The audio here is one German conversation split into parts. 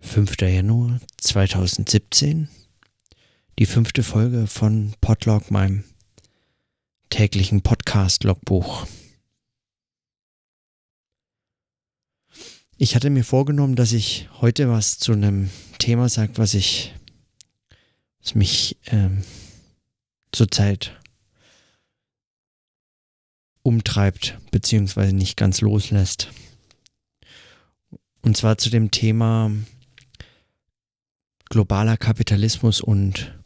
5. Januar 2017, die fünfte Folge von Podlog, meinem täglichen Podcast-Logbuch. Ich hatte mir vorgenommen, dass ich heute was zu einem Thema sage, was ich, was mich ähm, zurzeit umtreibt, beziehungsweise nicht ganz loslässt. Und zwar zu dem Thema globaler Kapitalismus und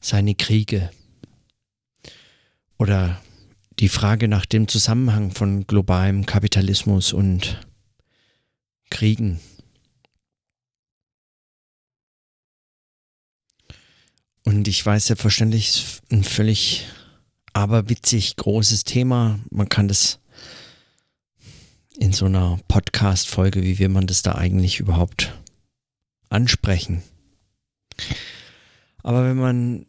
seine Kriege. Oder die Frage nach dem Zusammenhang von globalem Kapitalismus und Kriegen. Und ich weiß selbstverständlich, ein völlig aberwitzig großes Thema. Man kann das in so einer Podcast-Folge, wie will man das da eigentlich überhaupt ansprechen? Aber wenn man,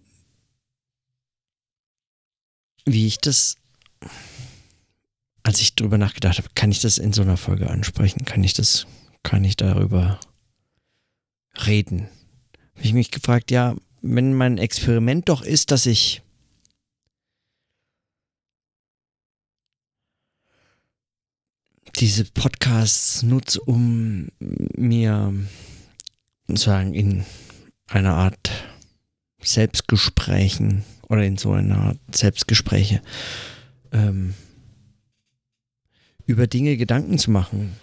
wie ich das, als ich drüber nachgedacht habe, kann ich das in so einer Folge ansprechen? Kann ich das, kann ich darüber reden? Habe ich mich gefragt, ja, wenn mein Experiment doch ist, dass ich diese Podcasts nutze, um mir sozusagen in einer Art Selbstgesprächen oder in so einer Art Selbstgespräche ähm, über Dinge Gedanken zu machen.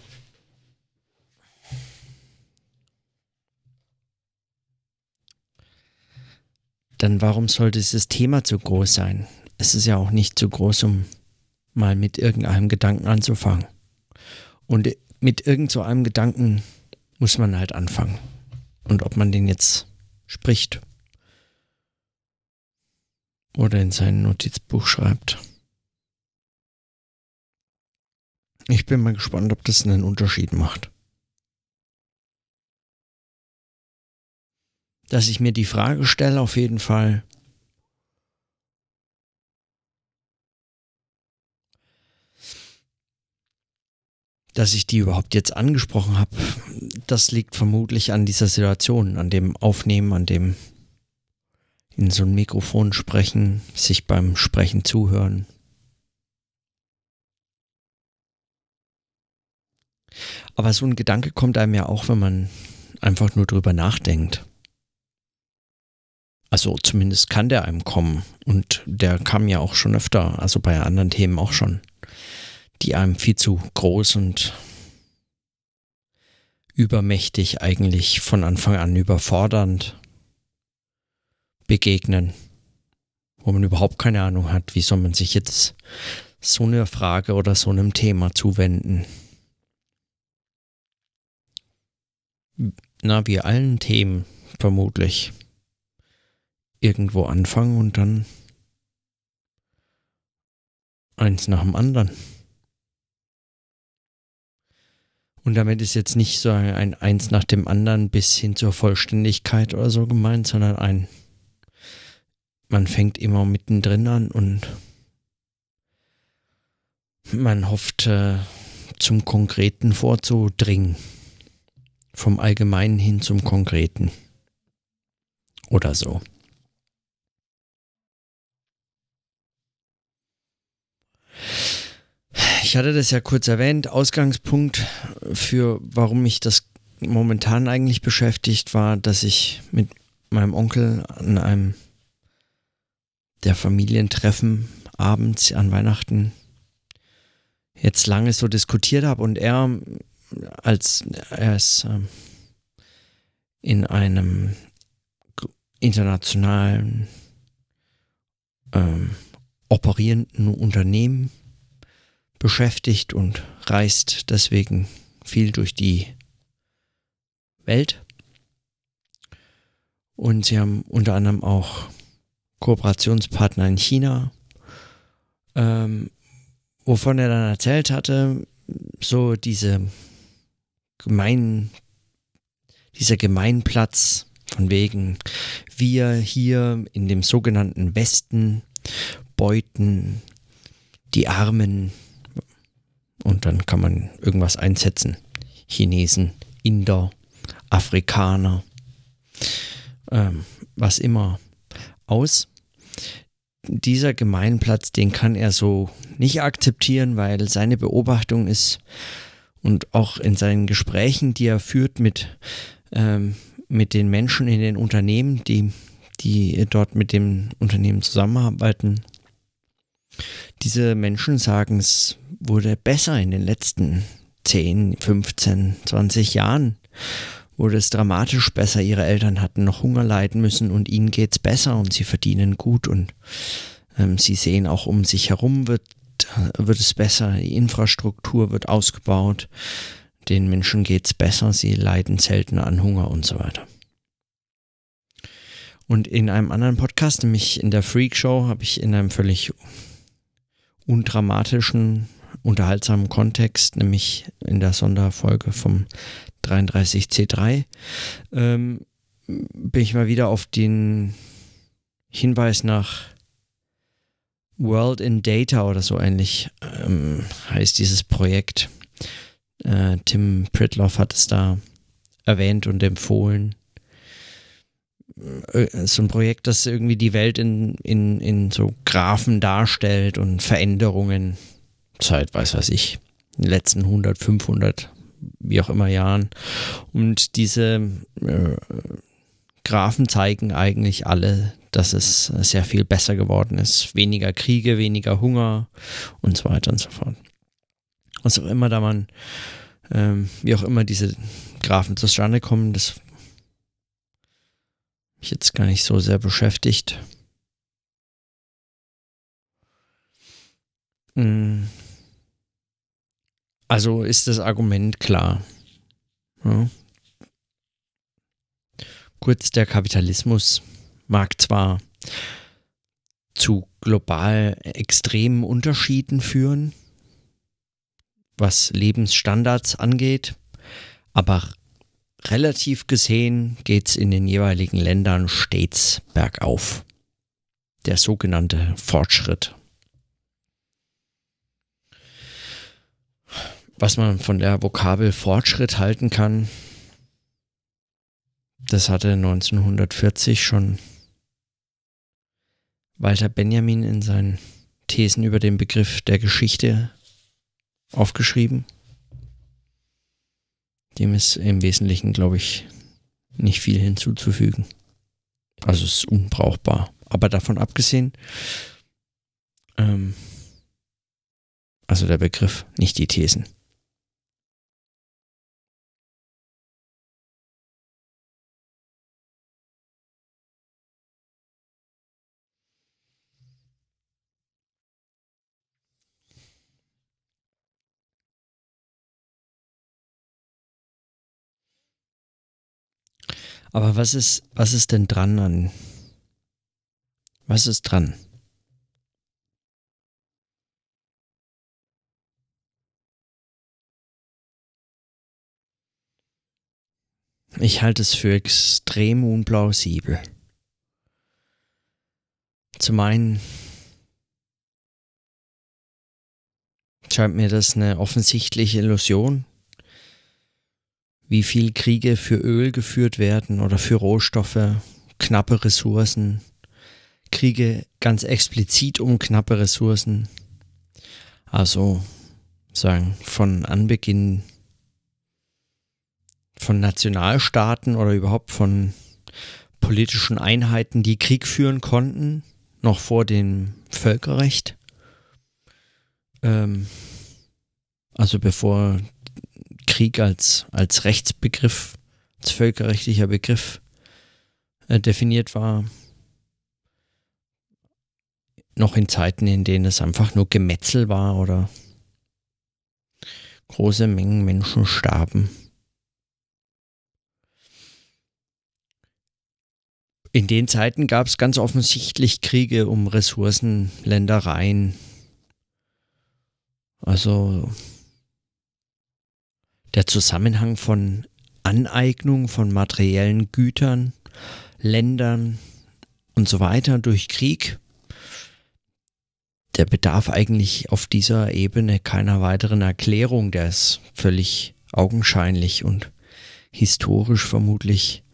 Dann warum sollte dieses Thema zu groß sein? Es ist ja auch nicht zu groß, um mal mit irgendeinem Gedanken anzufangen. Und mit irgend so einem Gedanken muss man halt anfangen. Und ob man den jetzt spricht oder in sein Notizbuch schreibt. Ich bin mal gespannt, ob das einen Unterschied macht. Dass ich mir die Frage stelle, auf jeden Fall, dass ich die überhaupt jetzt angesprochen habe, das liegt vermutlich an dieser Situation, an dem Aufnehmen, an dem in so ein Mikrofon sprechen, sich beim Sprechen zuhören. Aber so ein Gedanke kommt einem ja auch, wenn man einfach nur drüber nachdenkt. Also zumindest kann der einem kommen. Und der kam ja auch schon öfter, also bei anderen Themen auch schon die einem viel zu groß und übermächtig eigentlich von Anfang an überfordernd begegnen, wo man überhaupt keine Ahnung hat, wie soll man sich jetzt so einer Frage oder so einem Thema zuwenden. Na, wie allen Themen vermutlich irgendwo anfangen und dann eins nach dem anderen. Und damit ist jetzt nicht so ein Eins nach dem anderen bis hin zur Vollständigkeit oder so gemeint, sondern ein, man fängt immer mittendrin an und man hofft äh, zum Konkreten vorzudringen. Vom Allgemeinen hin zum Konkreten. Oder so. Ich hatte das ja kurz erwähnt. Ausgangspunkt für warum mich das momentan eigentlich beschäftigt war, dass ich mit meinem Onkel an einem der Familientreffen abends an Weihnachten jetzt lange so diskutiert habe und er als er ist ähm, in einem internationalen ähm, operierenden Unternehmen beschäftigt und reist deswegen viel durch die Welt. Und sie haben unter anderem auch Kooperationspartner in China, ähm, wovon er dann erzählt hatte, so diese gemeinen, dieser Gemeinplatz von wegen, wir hier in dem sogenannten Westen beuten die Armen und dann kann man irgendwas einsetzen. Chinesen, Inder, Afrikaner, ähm, was immer aus. Dieser Gemeinplatz, den kann er so nicht akzeptieren, weil seine Beobachtung ist und auch in seinen Gesprächen, die er führt mit, ähm, mit den Menschen in den Unternehmen, die, die dort mit dem Unternehmen zusammenarbeiten, diese Menschen sagen, es wurde besser in den letzten 10, 15, 20 Jahren wurde es dramatisch besser. Ihre Eltern hatten noch Hunger leiden müssen und ihnen geht es besser und sie verdienen gut und ähm, sie sehen auch um sich herum wird, wird es besser. Die Infrastruktur wird ausgebaut. Den Menschen geht es besser. Sie leiden seltener an Hunger und so weiter. Und in einem anderen Podcast, nämlich in der Freak Show, habe ich in einem völlig undramatischen unterhaltsamen Kontext, nämlich in der Sonderfolge vom 33C3, ähm, bin ich mal wieder auf den Hinweis nach World in Data oder so ähnlich ähm, heißt dieses Projekt. Äh, Tim Pritloff hat es da erwähnt und empfohlen. Äh, so ein Projekt, das irgendwie die Welt in, in, in so Graphen darstellt und Veränderungen seit, weiß was ich, den letzten 100, 500, wie auch immer Jahren. Und diese äh, Graphen zeigen eigentlich alle, dass es sehr viel besser geworden ist. Weniger Kriege, weniger Hunger und so weiter und so fort. Was auch immer da man, ähm, wie auch immer diese Graphen zustande kommen, das mich jetzt gar nicht so sehr beschäftigt. Hm. Also ist das Argument klar. Ja. Kurz, der Kapitalismus mag zwar zu global extremen Unterschieden führen, was Lebensstandards angeht, aber relativ gesehen geht es in den jeweiligen Ländern stets bergauf. Der sogenannte Fortschritt. Was man von der Vokabel Fortschritt halten kann, das hatte 1940 schon Walter Benjamin in seinen Thesen über den Begriff der Geschichte aufgeschrieben. Dem ist im Wesentlichen, glaube ich, nicht viel hinzuzufügen. Also es ist unbrauchbar. Aber davon abgesehen, ähm, also der Begriff, nicht die Thesen. Aber was ist, was ist denn dran an? Was ist dran? Ich halte es für extrem unplausibel. Zum einen scheint mir das eine offensichtliche Illusion, wie viel Kriege für Öl geführt werden oder für Rohstoffe, knappe Ressourcen, Kriege ganz explizit um knappe Ressourcen. Also sagen von Anbeginn von Nationalstaaten oder überhaupt von politischen Einheiten, die Krieg führen konnten, noch vor dem Völkerrecht. Ähm, also bevor Krieg als, als Rechtsbegriff, als völkerrechtlicher Begriff äh, definiert war. Noch in Zeiten, in denen es einfach nur Gemetzel war oder große Mengen Menschen starben. In den Zeiten gab es ganz offensichtlich Kriege um Ressourcen, Ländereien. Also der Zusammenhang von Aneignung von materiellen Gütern, Ländern und so weiter durch Krieg, der bedarf eigentlich auf dieser Ebene keiner weiteren Erklärung, der ist völlig augenscheinlich und historisch vermutlich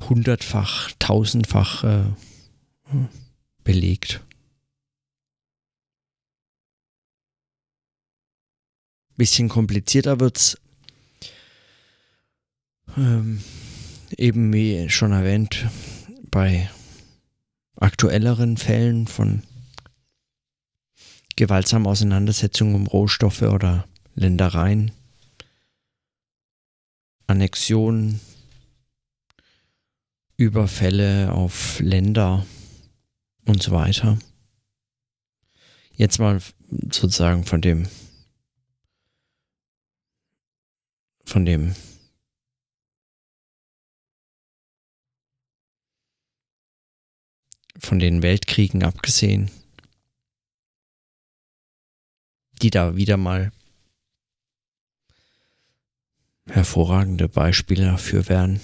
hundertfach, tausendfach äh, belegt. Bisschen komplizierter wird's ähm, eben wie schon erwähnt bei aktuelleren Fällen von gewaltsamen Auseinandersetzungen um Rohstoffe oder Ländereien, Annexionen, Überfälle auf Länder und so weiter. Jetzt mal sozusagen von dem von dem von den Weltkriegen abgesehen, die da wieder mal hervorragende Beispiele dafür wären,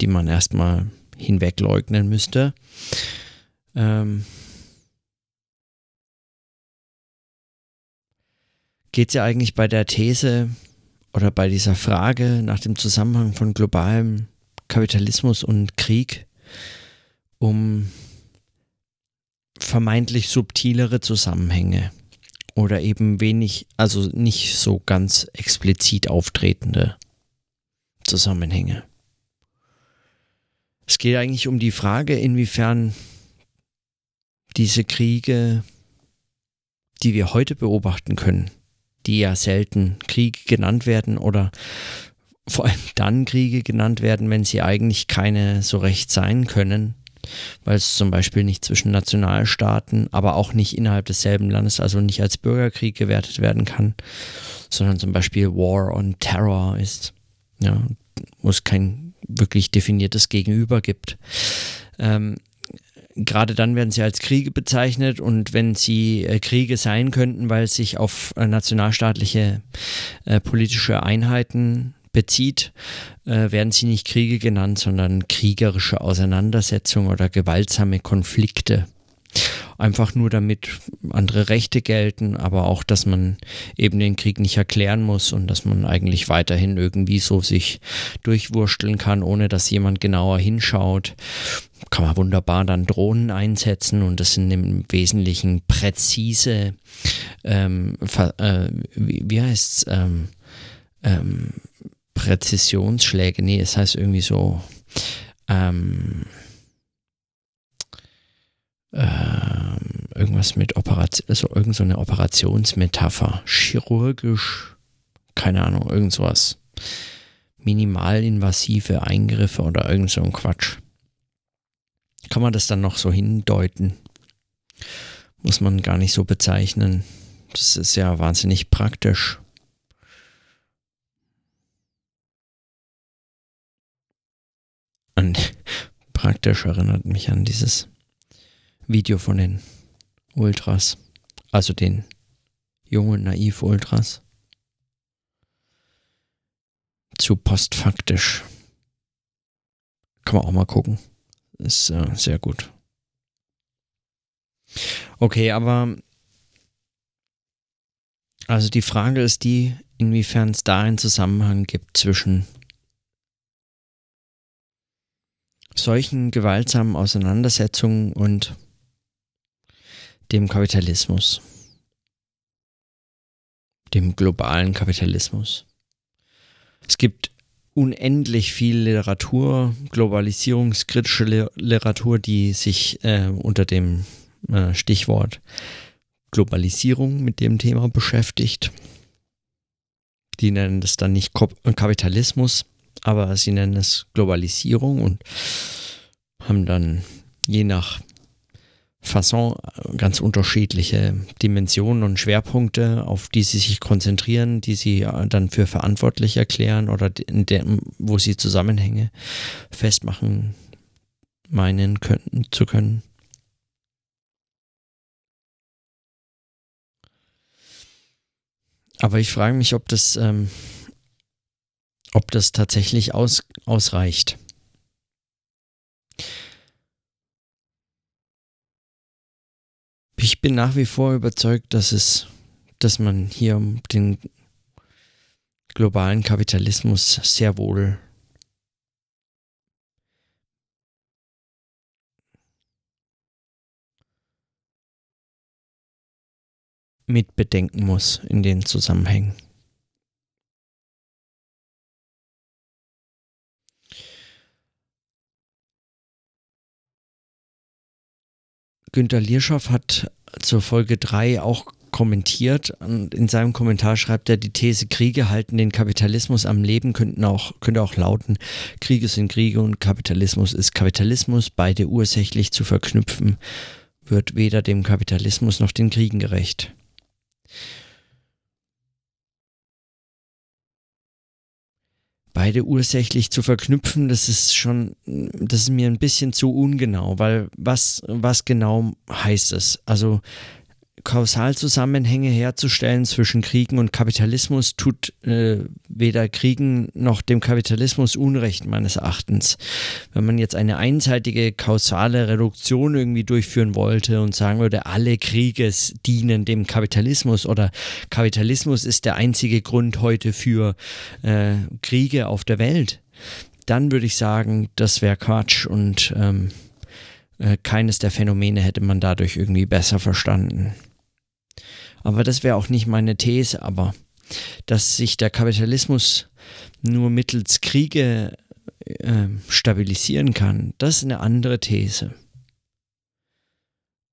die man erstmal hinwegleugnen müsste. Ähm, geht es ja eigentlich bei der These oder bei dieser Frage nach dem Zusammenhang von globalem Kapitalismus und Krieg um vermeintlich subtilere Zusammenhänge oder eben wenig, also nicht so ganz explizit auftretende Zusammenhänge. Es geht eigentlich um die Frage, inwiefern diese Kriege, die wir heute beobachten können, die ja selten Kriege genannt werden oder vor allem dann Kriege genannt werden, wenn sie eigentlich keine so recht sein können, weil es zum Beispiel nicht zwischen Nationalstaaten, aber auch nicht innerhalb desselben Landes, also nicht als Bürgerkrieg gewertet werden kann, sondern zum Beispiel War on Terror ist, ja, wo es kein wirklich definiertes Gegenüber gibt. Ähm, gerade dann werden sie als Kriege bezeichnet und wenn sie äh, Kriege sein könnten, weil es sich auf äh, nationalstaatliche äh, politische Einheiten bezieht, äh, werden sie nicht Kriege genannt, sondern kriegerische Auseinandersetzungen oder gewaltsame Konflikte. Einfach nur damit andere Rechte gelten, aber auch, dass man eben den Krieg nicht erklären muss und dass man eigentlich weiterhin irgendwie so sich durchwursteln kann, ohne dass jemand genauer hinschaut. Kann man wunderbar dann Drohnen einsetzen und das sind im Wesentlichen präzise, ähm, äh, wie, wie heißt es, ähm, ähm, Präzisionsschläge. Nee, es heißt irgendwie so. Ähm, ähm, irgendwas mit Operation, also irgend so eine Operationsmetapher. Chirurgisch, keine Ahnung, irgend sowas. Minimalinvasive Eingriffe oder irgend so ein Quatsch. Kann man das dann noch so hindeuten? Muss man gar nicht so bezeichnen. Das ist ja wahnsinnig praktisch. an, praktisch erinnert mich an dieses Video von den Ultras, also den jungen Naiv-Ultras. Zu postfaktisch. Kann man auch mal gucken. Ist äh, sehr gut. Okay, aber also die Frage ist die, inwiefern es da einen Zusammenhang gibt zwischen solchen gewaltsamen Auseinandersetzungen und dem Kapitalismus, dem globalen Kapitalismus. Es gibt unendlich viel Literatur, globalisierungskritische Literatur, die sich äh, unter dem äh, Stichwort Globalisierung mit dem Thema beschäftigt. Die nennen das dann nicht Kapitalismus, aber sie nennen es Globalisierung und haben dann je nach Fasson ganz unterschiedliche Dimensionen und Schwerpunkte, auf die sie sich konzentrieren, die sie dann für verantwortlich erklären oder der, wo sie Zusammenhänge festmachen meinen könnten zu können. Aber ich frage mich, ob das ähm, ob das tatsächlich aus, ausreicht. Ich bin nach wie vor überzeugt, dass es, dass man hier den globalen Kapitalismus sehr wohl mitbedenken muss in den Zusammenhängen. Günter Lierschow hat zur Folge 3 auch kommentiert und in seinem Kommentar schreibt er, die These Kriege halten den Kapitalismus am Leben könnten auch, könnte auch lauten, Kriege sind Kriege und Kapitalismus ist Kapitalismus, beide ursächlich zu verknüpfen, wird weder dem Kapitalismus noch den Kriegen gerecht. Beide ursächlich zu verknüpfen, das ist schon, das ist mir ein bisschen zu ungenau, weil was, was genau heißt es? Also Kausalzusammenhänge herzustellen zwischen Kriegen und Kapitalismus tut äh, weder Kriegen noch dem Kapitalismus Unrecht meines Erachtens. Wenn man jetzt eine einseitige kausale Reduktion irgendwie durchführen wollte und sagen würde, alle Kriege dienen dem Kapitalismus oder Kapitalismus ist der einzige Grund heute für äh, Kriege auf der Welt, dann würde ich sagen, das wäre Quatsch und ähm, äh, keines der Phänomene hätte man dadurch irgendwie besser verstanden. Aber das wäre auch nicht meine These, aber dass sich der Kapitalismus nur mittels Kriege äh, stabilisieren kann, das ist eine andere These.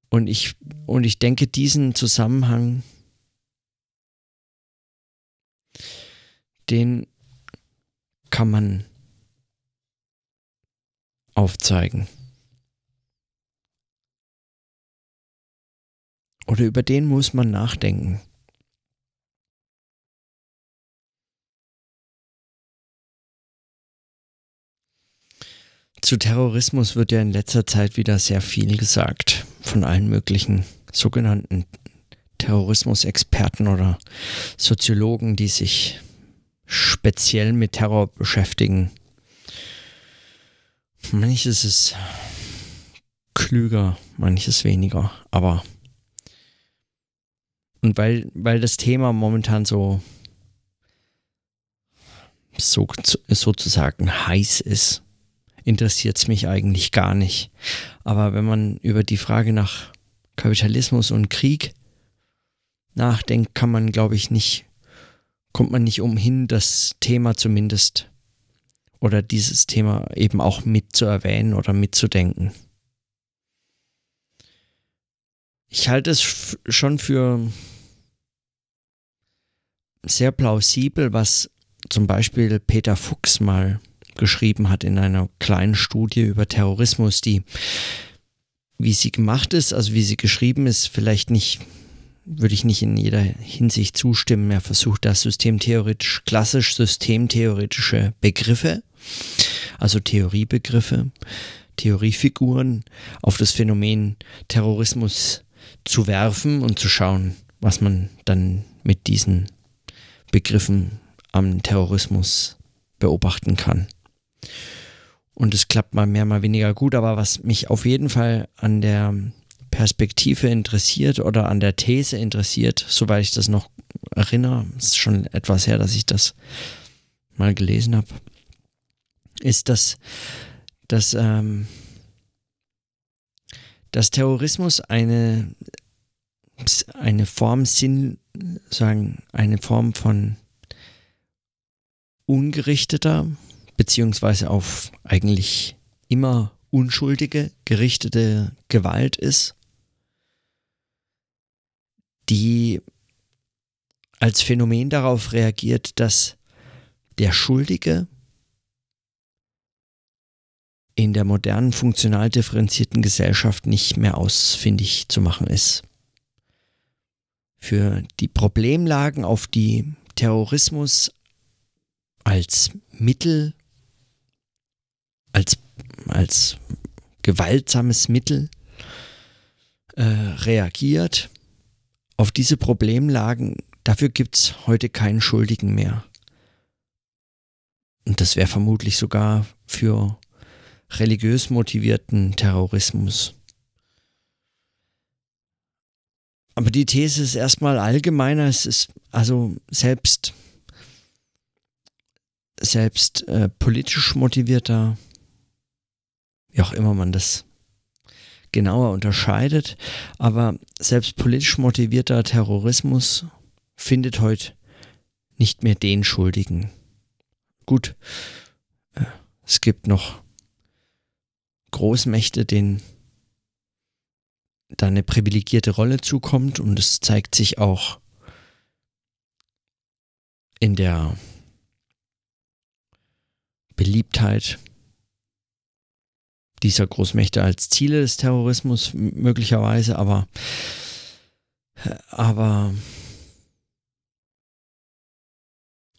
Und ich, und ich denke, diesen Zusammenhang, den kann man aufzeigen. Oder über den muss man nachdenken. Zu Terrorismus wird ja in letzter Zeit wieder sehr viel gesagt von allen möglichen sogenannten Terrorismusexperten oder Soziologen, die sich speziell mit Terror beschäftigen. Manches ist klüger, manches weniger, aber und weil, weil das Thema momentan so, so sozusagen heiß ist, interessiert es mich eigentlich gar nicht. Aber wenn man über die Frage nach Kapitalismus und Krieg nachdenkt, kann man, glaube ich, nicht, kommt man nicht umhin, das Thema zumindest oder dieses Thema eben auch mitzuerwähnen oder mitzudenken. Ich halte es schon für sehr plausibel, was zum Beispiel Peter Fuchs mal geschrieben hat in einer kleinen Studie über Terrorismus, die, wie sie gemacht ist, also wie sie geschrieben ist, vielleicht nicht, würde ich nicht in jeder Hinsicht zustimmen. Er versucht da systemtheoretisch, klassisch systemtheoretische Begriffe, also Theoriebegriffe, Theoriefiguren auf das Phänomen Terrorismus zu werfen und zu schauen, was man dann mit diesen Begriffen am Terrorismus beobachten kann. Und es klappt mal mehr, mal weniger gut, aber was mich auf jeden Fall an der Perspektive interessiert oder an der These interessiert, soweit ich das noch erinnere, ist schon etwas her, dass ich das mal gelesen habe, ist, dass, dass, ähm, dass Terrorismus eine, eine Form Sinn, sagen, eine Form von ungerichteter, beziehungsweise auf eigentlich immer unschuldige, gerichtete Gewalt ist, die als Phänomen darauf reagiert, dass der Schuldige in der modernen, funktional differenzierten Gesellschaft nicht mehr ausfindig zu machen ist für die Problemlagen, auf die Terrorismus als Mittel, als, als gewaltsames Mittel äh, reagiert. Auf diese Problemlagen, dafür gibt es heute keinen Schuldigen mehr. Und das wäre vermutlich sogar für religiös motivierten Terrorismus Aber die These ist erstmal allgemeiner. Es ist also selbst selbst äh, politisch motivierter, wie auch immer man das genauer unterscheidet, aber selbst politisch motivierter Terrorismus findet heute nicht mehr den Schuldigen. Gut, äh, es gibt noch Großmächte, denen da eine privilegierte Rolle zukommt und es zeigt sich auch in der Beliebtheit dieser Großmächte als Ziele des Terrorismus möglicherweise, aber aber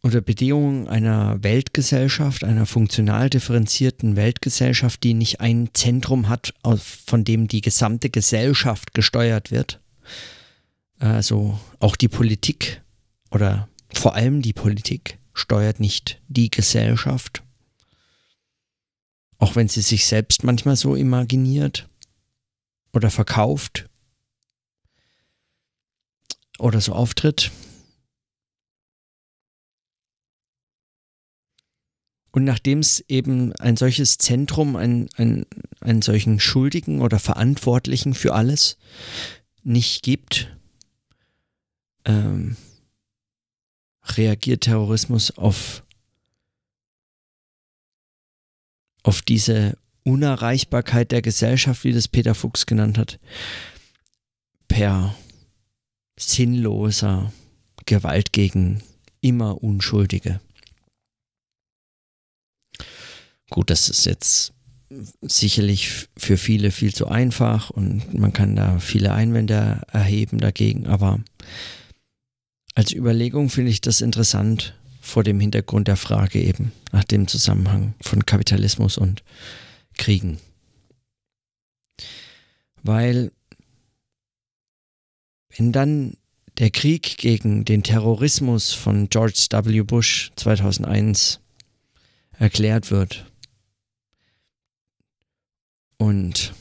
unter Bedingungen einer Weltgesellschaft, einer funktional differenzierten Weltgesellschaft, die nicht ein Zentrum hat, von dem die gesamte Gesellschaft gesteuert wird. Also auch die Politik oder vor allem die Politik steuert nicht die Gesellschaft. Auch wenn sie sich selbst manchmal so imaginiert oder verkauft oder so auftritt. Und nachdem es eben ein solches Zentrum, ein, ein, einen solchen Schuldigen oder Verantwortlichen für alles nicht gibt, ähm, reagiert Terrorismus auf, auf diese Unerreichbarkeit der Gesellschaft, wie das Peter Fuchs genannt hat, per sinnloser Gewalt gegen immer Unschuldige. Gut, das ist jetzt sicherlich für viele viel zu einfach und man kann da viele Einwände erheben dagegen, aber als Überlegung finde ich das interessant vor dem Hintergrund der Frage eben nach dem Zusammenhang von Kapitalismus und Kriegen. Weil wenn dann der Krieg gegen den Terrorismus von George W. Bush 2001 erklärt wird, und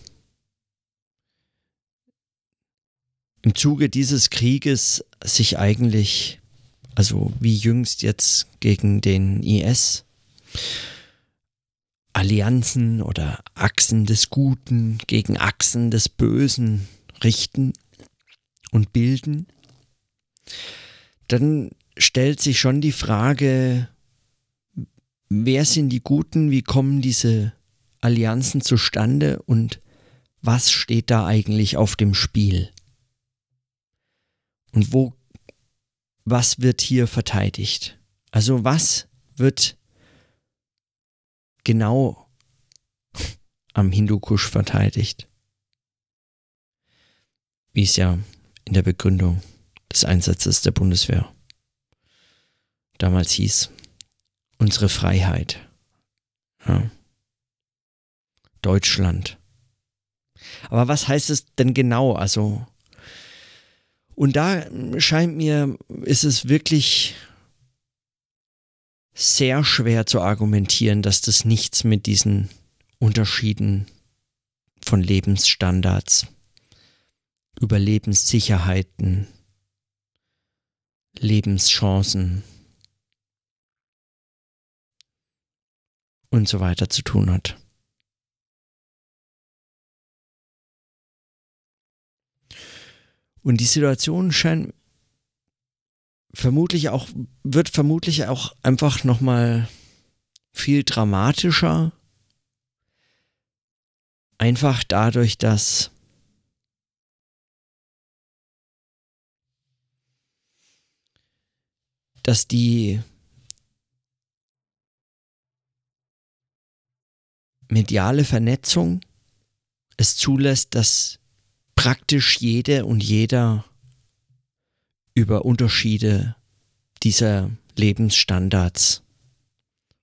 im Zuge dieses Krieges sich eigentlich, also wie jüngst jetzt gegen den IS, Allianzen oder Achsen des Guten gegen Achsen des Bösen richten und bilden, dann stellt sich schon die Frage, wer sind die Guten, wie kommen diese Allianzen zustande und was steht da eigentlich auf dem Spiel? Und wo, was wird hier verteidigt? Also was wird genau am Hindukusch verteidigt? Wie es ja in der Begründung des Einsatzes der Bundeswehr damals hieß, unsere Freiheit. Ja. Deutschland. Aber was heißt es denn genau? Also, und da scheint mir, ist es wirklich sehr schwer zu argumentieren, dass das nichts mit diesen Unterschieden von Lebensstandards, Überlebenssicherheiten, Lebenschancen und so weiter zu tun hat. Und die Situation scheint vermutlich auch, wird vermutlich auch einfach nochmal viel dramatischer. Einfach dadurch, dass dass die mediale Vernetzung es zulässt, dass praktisch jede und jeder über Unterschiede dieser Lebensstandards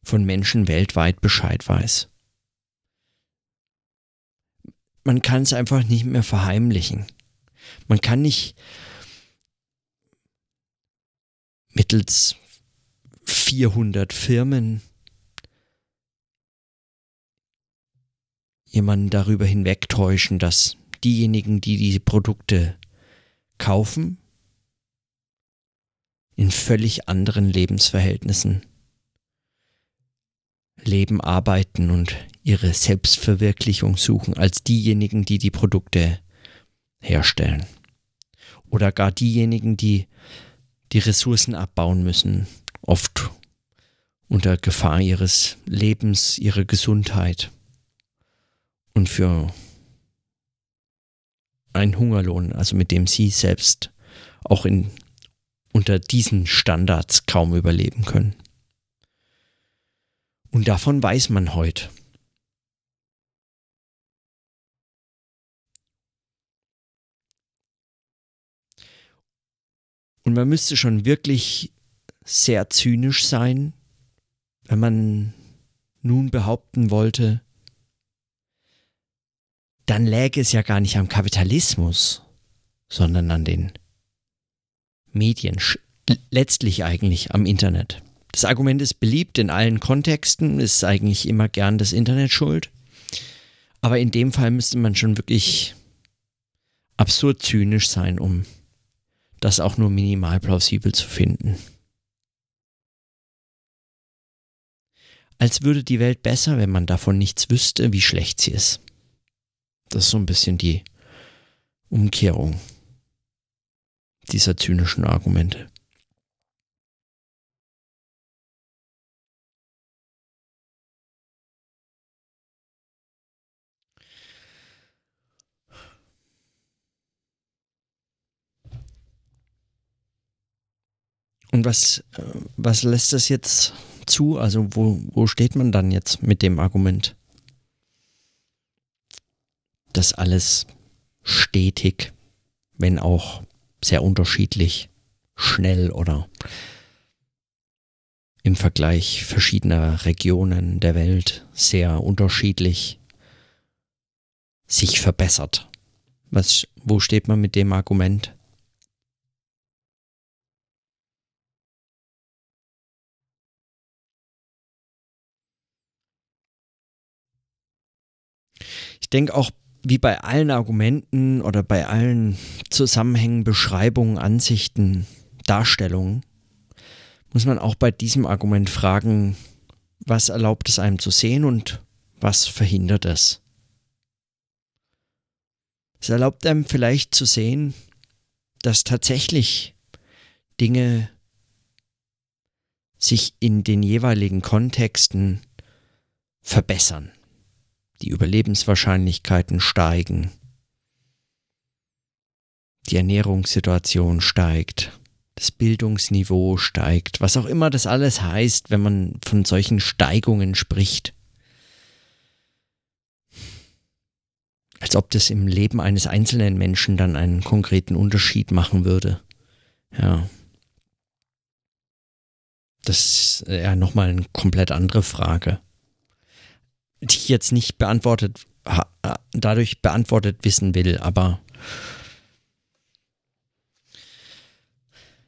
von Menschen weltweit Bescheid weiß. Man kann es einfach nicht mehr verheimlichen. Man kann nicht mittels 400 Firmen jemanden darüber hinwegtäuschen, dass diejenigen, die diese Produkte kaufen, in völlig anderen Lebensverhältnissen leben, arbeiten und ihre Selbstverwirklichung suchen, als diejenigen, die die Produkte herstellen. Oder gar diejenigen, die die Ressourcen abbauen müssen, oft unter Gefahr ihres Lebens, ihrer Gesundheit und für einen Hungerlohn, also mit dem sie selbst auch in, unter diesen Standards kaum überleben können. Und davon weiß man heute. Und man müsste schon wirklich sehr zynisch sein, wenn man nun behaupten wollte, dann läge es ja gar nicht am Kapitalismus, sondern an den Medien, letztlich eigentlich am Internet. Das Argument ist beliebt in allen Kontexten, ist eigentlich immer gern das Internet schuld. Aber in dem Fall müsste man schon wirklich absurd zynisch sein, um das auch nur minimal plausibel zu finden. Als würde die Welt besser, wenn man davon nichts wüsste, wie schlecht sie ist. Das ist so ein bisschen die Umkehrung dieser zynischen Argumente. Und was, äh, was lässt das jetzt zu? Also wo, wo steht man dann jetzt mit dem Argument? Dass alles stetig, wenn auch sehr unterschiedlich, schnell oder im Vergleich verschiedener Regionen der Welt sehr unterschiedlich sich verbessert. Was, wo steht man mit dem Argument? Ich denke auch wie bei allen Argumenten oder bei allen Zusammenhängen, Beschreibungen, Ansichten, Darstellungen, muss man auch bei diesem Argument fragen, was erlaubt es einem zu sehen und was verhindert es? Es erlaubt einem vielleicht zu sehen, dass tatsächlich Dinge sich in den jeweiligen Kontexten verbessern die Überlebenswahrscheinlichkeiten steigen, die Ernährungssituation steigt, das Bildungsniveau steigt, was auch immer das alles heißt, wenn man von solchen Steigungen spricht. Als ob das im Leben eines einzelnen Menschen dann einen konkreten Unterschied machen würde. Ja. Das ist ja nochmal eine komplett andere Frage die ich jetzt nicht beantwortet, dadurch beantwortet wissen will, aber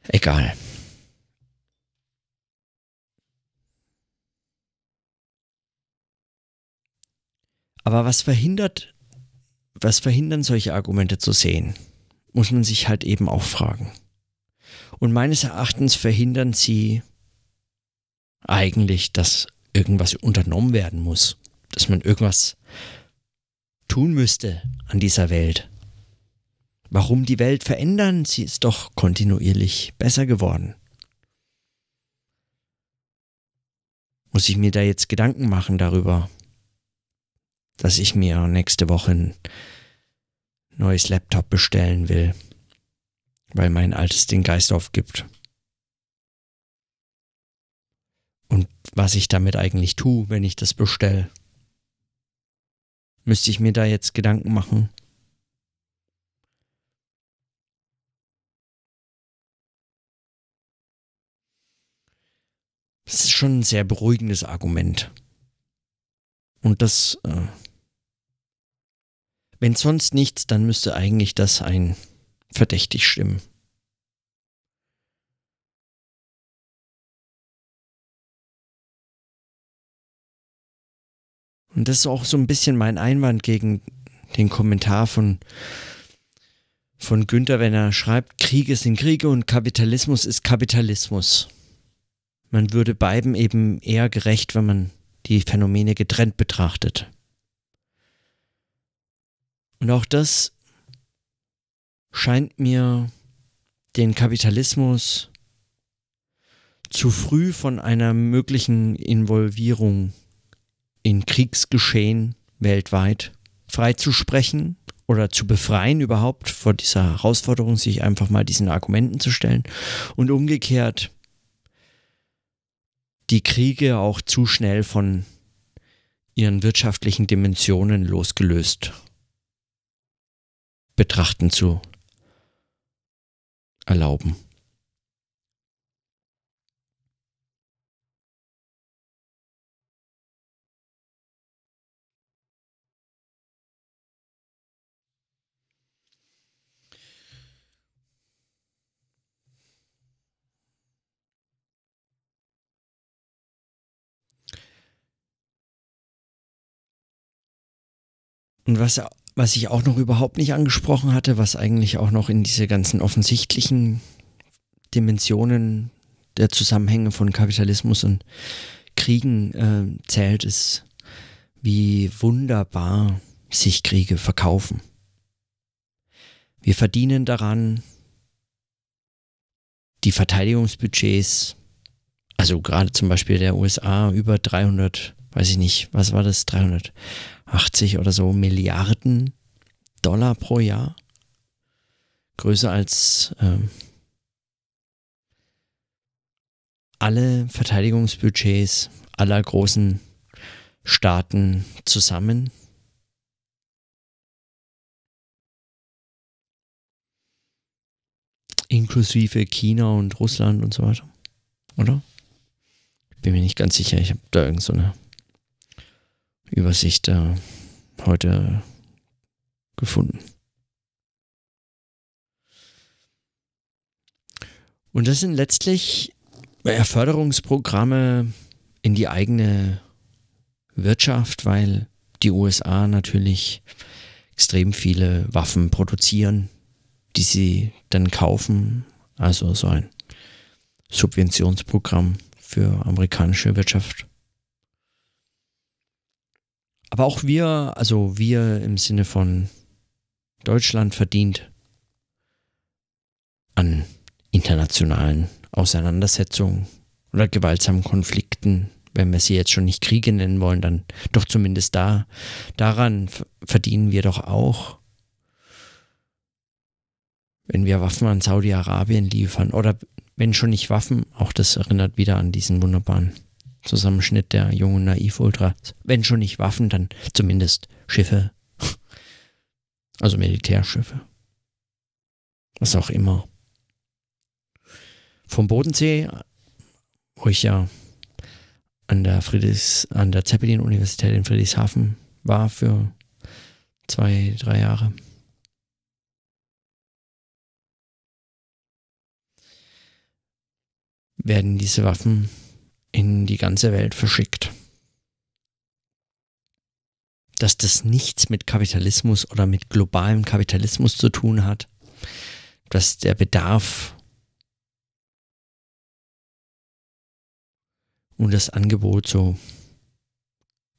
egal. Aber was verhindert, was verhindern solche Argumente zu sehen, muss man sich halt eben auch fragen. Und meines Erachtens verhindern sie eigentlich, dass irgendwas unternommen werden muss dass man irgendwas tun müsste an dieser Welt. Warum die Welt verändern? Sie ist doch kontinuierlich besser geworden. Muss ich mir da jetzt Gedanken machen darüber, dass ich mir nächste Woche ein neues Laptop bestellen will, weil mein altes den Geist aufgibt. Und was ich damit eigentlich tue, wenn ich das bestelle. Müsste ich mir da jetzt Gedanken machen? Das ist schon ein sehr beruhigendes Argument. Und das, äh, wenn sonst nichts, dann müsste eigentlich das ein verdächtig stimmen. Und das ist auch so ein bisschen mein Einwand gegen den Kommentar von, von Günther, wenn er schreibt, Kriege sind Kriege und Kapitalismus ist Kapitalismus. Man würde beiden eben eher gerecht, wenn man die Phänomene getrennt betrachtet. Und auch das scheint mir den Kapitalismus zu früh von einer möglichen Involvierung in Kriegsgeschehen weltweit freizusprechen oder zu befreien überhaupt vor dieser Herausforderung, sich einfach mal diesen Argumenten zu stellen und umgekehrt die Kriege auch zu schnell von ihren wirtschaftlichen Dimensionen losgelöst betrachten zu erlauben. Und was, was ich auch noch überhaupt nicht angesprochen hatte, was eigentlich auch noch in diese ganzen offensichtlichen Dimensionen der Zusammenhänge von Kapitalismus und Kriegen äh, zählt, ist, wie wunderbar sich Kriege verkaufen. Wir verdienen daran, die Verteidigungsbudgets, also gerade zum Beispiel der USA, über 300, weiß ich nicht, was war das, 380 oder so Milliarden Dollar pro Jahr. Größer als ähm, alle Verteidigungsbudgets aller großen Staaten zusammen. Inklusive China und Russland und so weiter. Oder? Bin mir nicht ganz sicher. Ich habe da irgendeine so Übersicht äh, heute gefunden. Und das sind letztlich Förderungsprogramme in die eigene Wirtschaft, weil die USA natürlich extrem viele Waffen produzieren, die sie dann kaufen. Also so ein Subventionsprogramm für amerikanische Wirtschaft. Aber auch wir, also wir im Sinne von Deutschland verdient an internationalen Auseinandersetzungen oder gewaltsamen Konflikten, wenn wir sie jetzt schon nicht Kriege nennen wollen, dann doch zumindest da, daran verdienen wir doch auch, wenn wir Waffen an Saudi-Arabien liefern oder wenn schon nicht Waffen, auch das erinnert wieder an diesen wunderbaren Zusammenschnitt der jungen Naiv-Ultras. Wenn schon nicht Waffen, dann zumindest Schiffe, also Militärschiffe. Was auch immer vom Bodensee, wo ich ja an der Friedrichs, an der Zeppelin-Universität in Friedrichshafen war für zwei, drei Jahre. werden diese Waffen in die ganze Welt verschickt. Dass das nichts mit Kapitalismus oder mit globalem Kapitalismus zu tun hat, dass der Bedarf und das Angebot so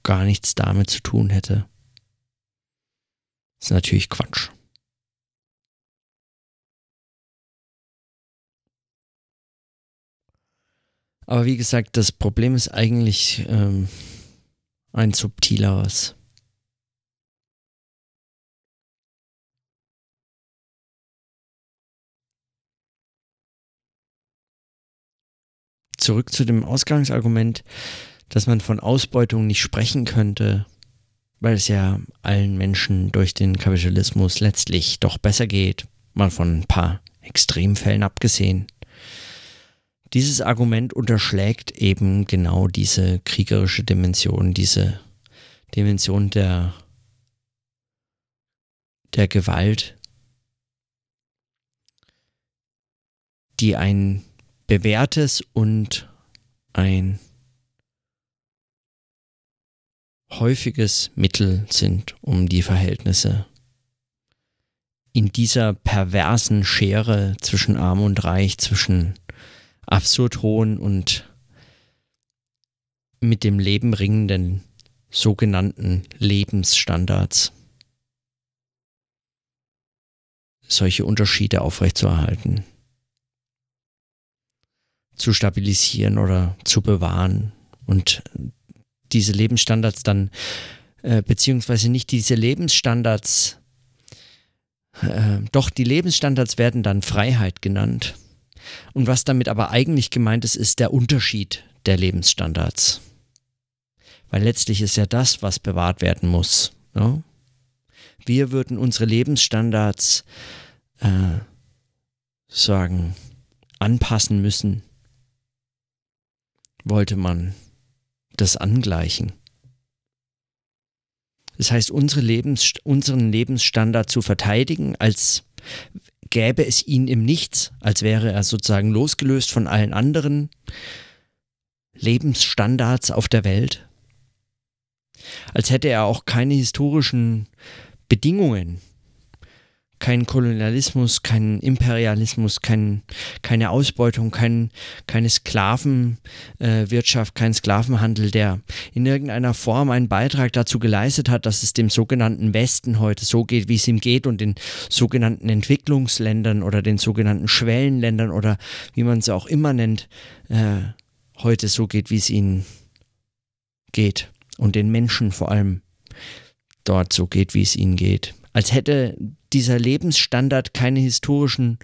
gar nichts damit zu tun hätte. ist natürlich Quatsch. Aber wie gesagt, das Problem ist eigentlich ähm, ein subtileres. zurück zu dem Ausgangsargument, dass man von Ausbeutung nicht sprechen könnte, weil es ja allen Menschen durch den Kapitalismus letztlich doch besser geht, mal von ein paar Extremfällen abgesehen. Dieses Argument unterschlägt eben genau diese kriegerische Dimension, diese Dimension der, der Gewalt, die ein bewährtes und ein häufiges Mittel sind, um die Verhältnisse in dieser perversen Schere zwischen Arm und Reich, zwischen absurd hohen und mit dem Leben ringenden sogenannten Lebensstandards. Solche Unterschiede aufrechtzuerhalten, zu stabilisieren oder zu bewahren und diese Lebensstandards dann, äh, beziehungsweise nicht diese Lebensstandards, äh, doch die Lebensstandards werden dann Freiheit genannt. Und was damit aber eigentlich gemeint ist, ist der Unterschied der Lebensstandards. Weil letztlich ist ja das, was bewahrt werden muss. Ja? Wir würden unsere Lebensstandards äh, sagen, anpassen müssen, wollte man das angleichen. Das heißt, unsere Lebens, unseren Lebensstandard zu verteidigen, als gäbe es ihn im Nichts, als wäre er sozusagen losgelöst von allen anderen Lebensstandards auf der Welt, als hätte er auch keine historischen Bedingungen, kein Kolonialismus, kein Imperialismus, kein, keine Ausbeutung, kein, keine Sklavenwirtschaft, äh, kein Sklavenhandel, der in irgendeiner Form einen Beitrag dazu geleistet hat, dass es dem sogenannten Westen heute so geht, wie es ihm geht und den sogenannten Entwicklungsländern oder den sogenannten Schwellenländern oder wie man es auch immer nennt, äh, heute so geht, wie es ihnen geht und den Menschen vor allem dort so geht, wie es ihnen geht. Als hätte dieser Lebensstandard keine historischen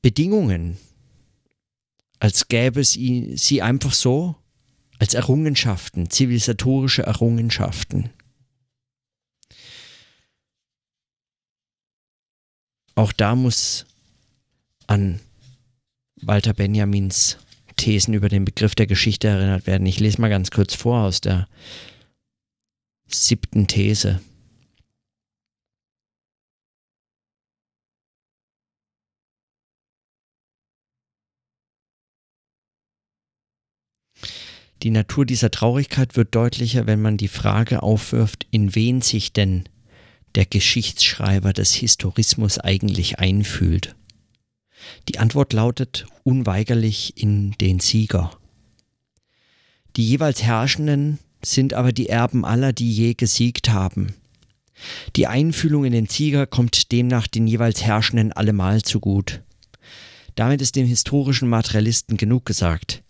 Bedingungen, als gäbe es sie einfach so als Errungenschaften, zivilisatorische Errungenschaften. Auch da muss an Walter Benjamins Thesen über den Begriff der Geschichte erinnert werden. Ich lese mal ganz kurz vor aus der siebten These. Die Natur dieser Traurigkeit wird deutlicher, wenn man die Frage aufwirft, in wen sich denn der Geschichtsschreiber des Historismus eigentlich einfühlt. Die Antwort lautet unweigerlich in den Sieger. Die jeweils Herrschenden sind aber die Erben aller, die je gesiegt haben. Die Einfühlung in den Sieger kommt demnach den jeweils Herrschenden allemal zu gut. Damit ist dem historischen Materialisten genug gesagt.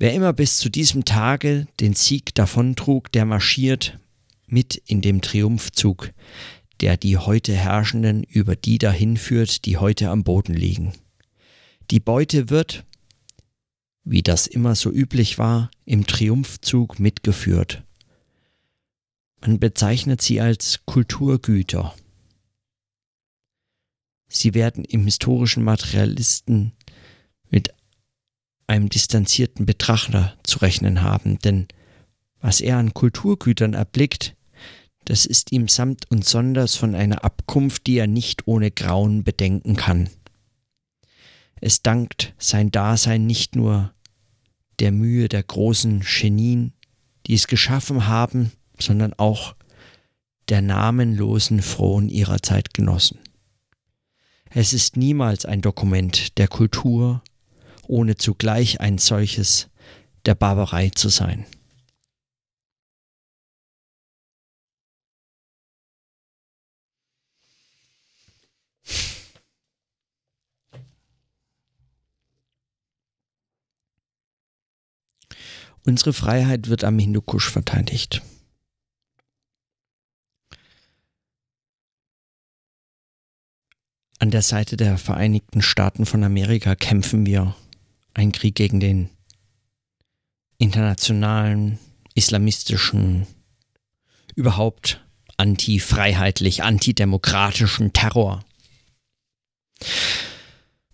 Wer immer bis zu diesem Tage den Sieg davontrug, der marschiert mit in dem Triumphzug, der die heute Herrschenden über die dahin führt, die heute am Boden liegen. Die Beute wird, wie das immer so üblich war, im Triumphzug mitgeführt. Man bezeichnet sie als Kulturgüter. Sie werden im historischen Materialisten mit einem distanzierten Betrachter zu rechnen haben, denn was er an Kulturgütern erblickt, das ist ihm samt und sonders von einer Abkunft, die er nicht ohne Grauen bedenken kann. Es dankt sein Dasein nicht nur der Mühe der großen Genien, die es geschaffen haben, sondern auch der namenlosen Frohen ihrer Zeitgenossen. Es ist niemals ein Dokument der Kultur, ohne zugleich ein solches der Barbarei zu sein. Unsere Freiheit wird am Hindukusch verteidigt. An der Seite der Vereinigten Staaten von Amerika kämpfen wir einen Krieg gegen den internationalen, islamistischen, überhaupt anti-freiheitlich, antidemokratischen Terror.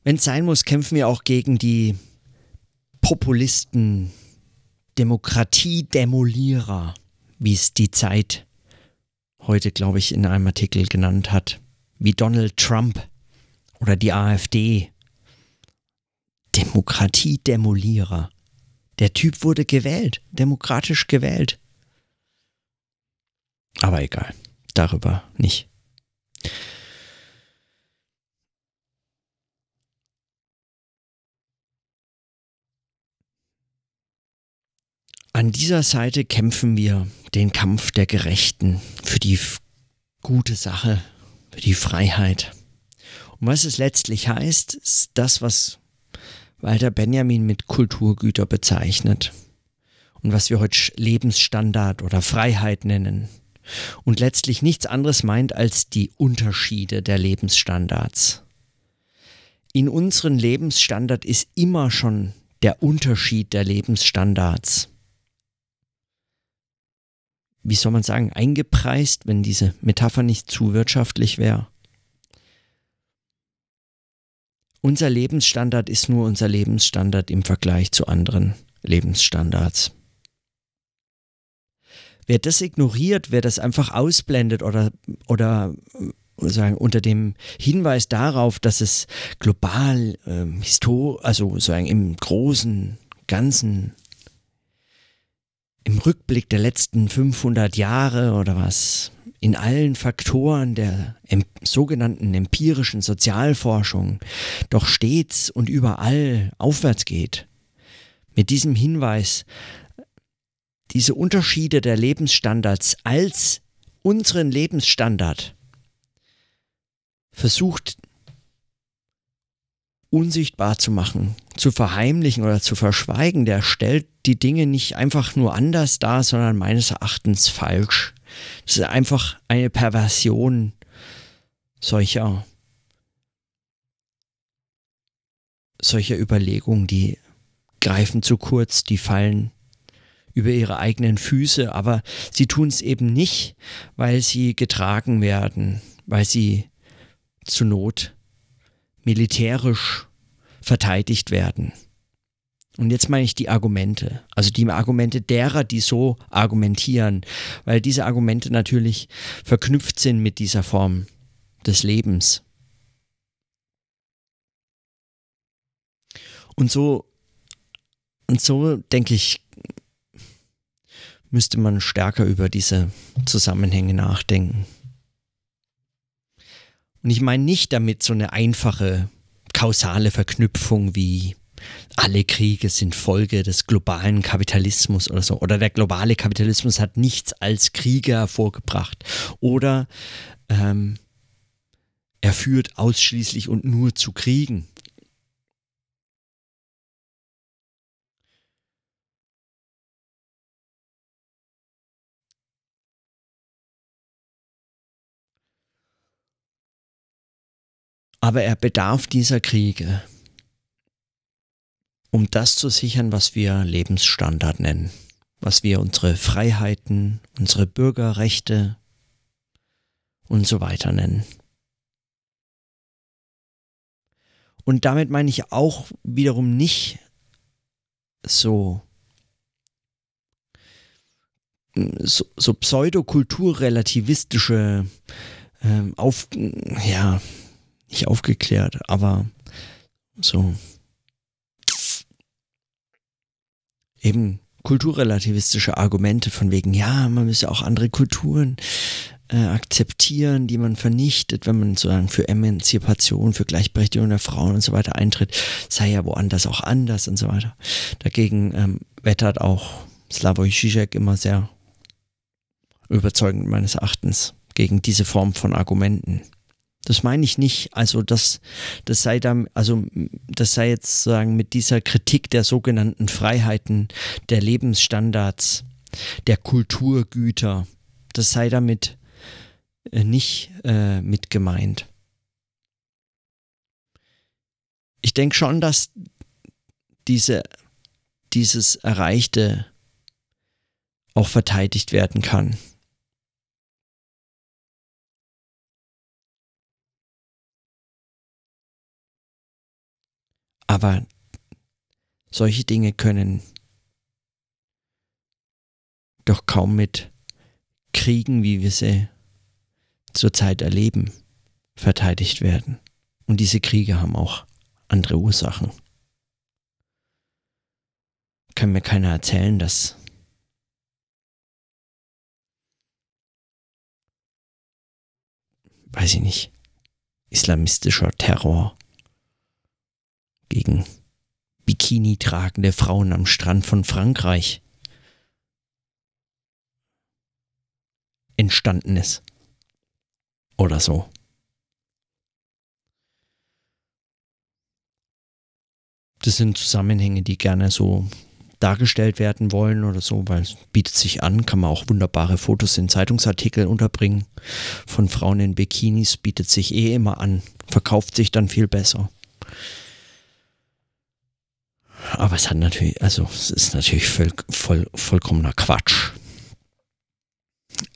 Wenn es sein muss, kämpfen wir auch gegen die Populisten, Demokratiedemolierer, wie es die Zeit heute, glaube ich, in einem Artikel genannt hat, wie Donald Trump oder die AfD. Demokratiedemolierer. Der Typ wurde gewählt, demokratisch gewählt. Aber egal, darüber nicht. An dieser Seite kämpfen wir den Kampf der Gerechten für die gute Sache, für die Freiheit. Und was es letztlich heißt, ist das, was Walter Benjamin mit Kulturgüter bezeichnet und was wir heute Lebensstandard oder Freiheit nennen und letztlich nichts anderes meint als die Unterschiede der Lebensstandards. In unseren Lebensstandard ist immer schon der Unterschied der Lebensstandards wie soll man sagen, eingepreist, wenn diese Metapher nicht zu wirtschaftlich wäre. Unser Lebensstandard ist nur unser Lebensstandard im Vergleich zu anderen Lebensstandards. Wer das ignoriert, wer das einfach ausblendet oder, oder sagen, unter dem Hinweis darauf, dass es global, ähm, also sagen, im großen Ganzen im Rückblick der letzten 500 Jahre oder was in allen Faktoren der sogenannten empirischen Sozialforschung doch stets und überall aufwärts geht. Mit diesem Hinweis, diese Unterschiede der Lebensstandards als unseren Lebensstandard versucht unsichtbar zu machen, zu verheimlichen oder zu verschweigen, der stellt die Dinge nicht einfach nur anders dar, sondern meines Erachtens falsch. Das ist einfach eine Perversion solcher, solcher Überlegungen, die greifen zu kurz, die fallen über ihre eigenen Füße, aber sie tun es eben nicht, weil sie getragen werden, weil sie zu Not militärisch verteidigt werden. Und jetzt meine ich die Argumente, also die Argumente derer, die so argumentieren, weil diese Argumente natürlich verknüpft sind mit dieser Form des Lebens. Und so, und so denke ich, müsste man stärker über diese Zusammenhänge nachdenken. Und ich meine nicht damit so eine einfache kausale Verknüpfung wie alle Kriege sind Folge des globalen Kapitalismus oder so. Oder der globale Kapitalismus hat nichts als Kriege hervorgebracht. Oder ähm, er führt ausschließlich und nur zu Kriegen. Aber er bedarf dieser Kriege, um das zu sichern, was wir Lebensstandard nennen, was wir unsere Freiheiten, unsere Bürgerrechte und so weiter nennen. Und damit meine ich auch wiederum nicht so, so, so pseudokulturrelativistische ähm, auf, ja, nicht aufgeklärt, aber so eben kulturrelativistische Argumente von wegen, ja, man müsse auch andere Kulturen äh, akzeptieren, die man vernichtet, wenn man sozusagen für Emanzipation, für Gleichberechtigung der Frauen und so weiter eintritt, sei ja woanders auch anders und so weiter. Dagegen ähm, wettert auch Slavoj Žižek immer sehr überzeugend meines Erachtens gegen diese Form von Argumenten. Das meine ich nicht. Also das, das sei dann, also das sei jetzt sagen mit dieser Kritik der sogenannten Freiheiten, der Lebensstandards, der Kulturgüter, das sei damit äh, nicht äh, mit gemeint. Ich denke schon, dass diese, dieses Erreichte auch verteidigt werden kann. Aber solche Dinge können doch kaum mit Kriegen, wie wir sie zurzeit erleben, verteidigt werden. Und diese Kriege haben auch andere Ursachen. Kann mir keiner erzählen, dass weiß ich nicht, islamistischer Terror gegen Bikini tragende Frauen am Strand von Frankreich entstanden ist. Oder so. Das sind Zusammenhänge, die gerne so dargestellt werden wollen oder so, weil es bietet sich an, kann man auch wunderbare Fotos in Zeitungsartikeln unterbringen. Von Frauen in Bikinis bietet sich eh immer an, verkauft sich dann viel besser. Aber es hat natürlich, also es ist natürlich voll, voll, vollkommener Quatsch.